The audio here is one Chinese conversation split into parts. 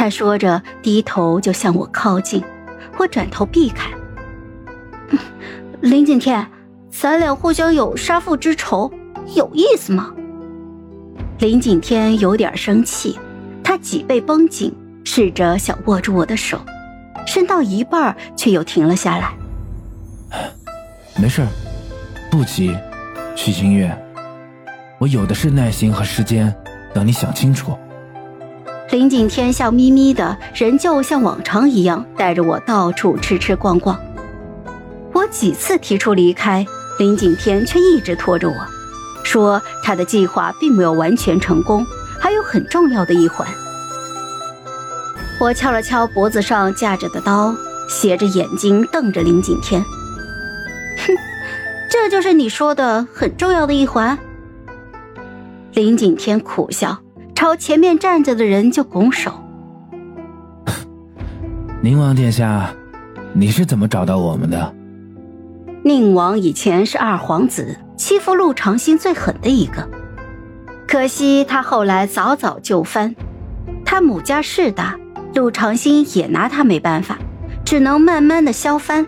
他说着，低头就向我靠近，我转头避开。林景天，咱俩互相有杀父之仇，有意思吗？林景天有点生气，他脊背绷紧，试着想握住我的手，伸到一半却又停了下来。没事，不急，许清月，我有的是耐心和时间，等你想清楚。林景天笑眯眯的，仍旧像往常一样带着我到处吃吃逛逛。我几次提出离开，林景天却一直拖着我，说他的计划并没有完全成功，还有很重要的一环。我敲了敲脖子上架着的刀，斜着眼睛瞪着林景天。哼，这就是你说的很重要的一环。林景天苦笑。朝前面站着的人就拱手。宁王殿下，你是怎么找到我们的？宁王以前是二皇子，欺负陆长兴最狠的一个，可惜他后来早早就藩。他母家势大，陆长兴也拿他没办法，只能慢慢的削藩。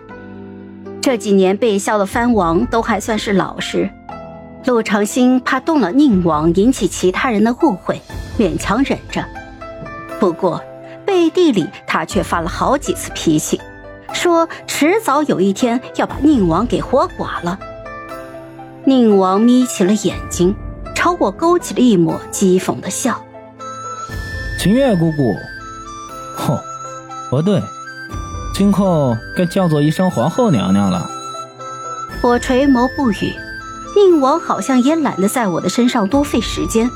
这几年被削的藩王都还算是老实，陆长兴怕动了宁王，引起其他人的误会。勉强忍着，不过背地里他却发了好几次脾气，说迟早有一天要把宁王给活剐了。宁王眯起了眼睛，朝我勾起了一抹讥讽的笑。秦月姑姑，哼，不对，今后该叫做一声皇后娘娘了。我垂眸不语，宁王好像也懒得在我的身上多费时间。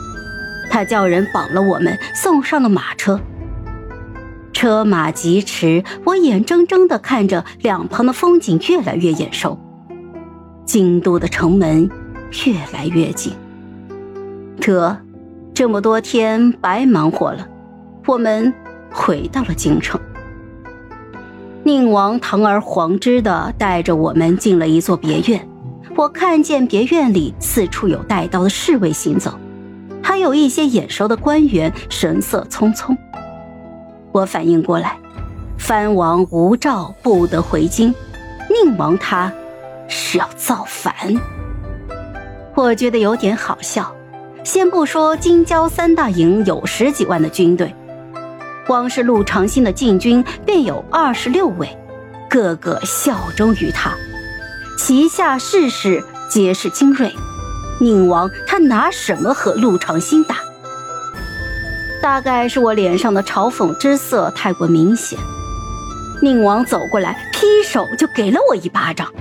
他叫人绑了我们，送上了马车。车马疾驰，我眼睁睁地看着两旁的风景越来越眼熟，京都的城门越来越近。得，这么多天白忙活了，我们回到了京城。宁王堂而皇之地带着我们进了一座别院，我看见别院里四处有带刀的侍卫行走。还有一些眼熟的官员，神色匆匆。我反应过来，藩王无诏不得回京，宁王他是要造反。我觉得有点好笑。先不说京郊三大营有十几万的军队，光是陆长兴的禁军便有二十六位，个个效忠于他，旗下士士皆是精锐。宁王他拿什么和陆长兴打？大概是我脸上的嘲讽之色太过明显。宁王走过来，劈手就给了我一巴掌。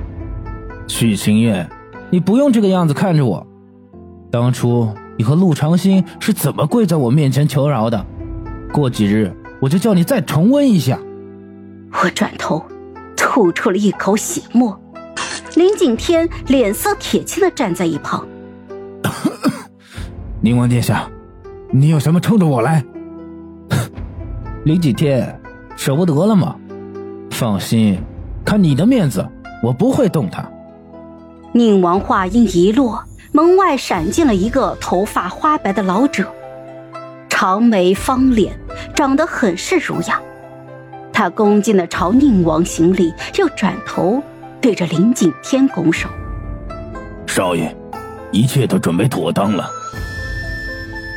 许清月，你不用这个样子看着我。当初你和陆长兴是怎么跪在我面前求饶的？过几日我就叫你再重温一下。我转头，吐出了一口血沫。林景天脸色铁青的站在一旁。宁王殿下，你有什么冲着我来？林景天，舍不得了吗？放心，看你的面子，我不会动他。宁王话音一落，门外闪进了一个头发花白的老者，长眉方脸，长得很是儒雅。他恭敬的朝宁王行礼，又转头对着林景天拱手：“少爷，一切都准备妥当了。”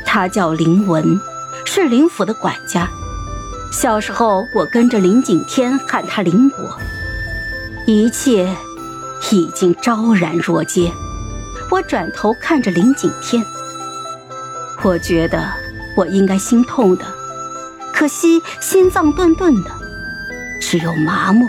他叫林文，是林府的管家。小时候，我跟着林景天喊他林伯。一切已经昭然若揭。我转头看着林景天，我觉得我应该心痛的，可惜心脏顿顿的，只有麻木。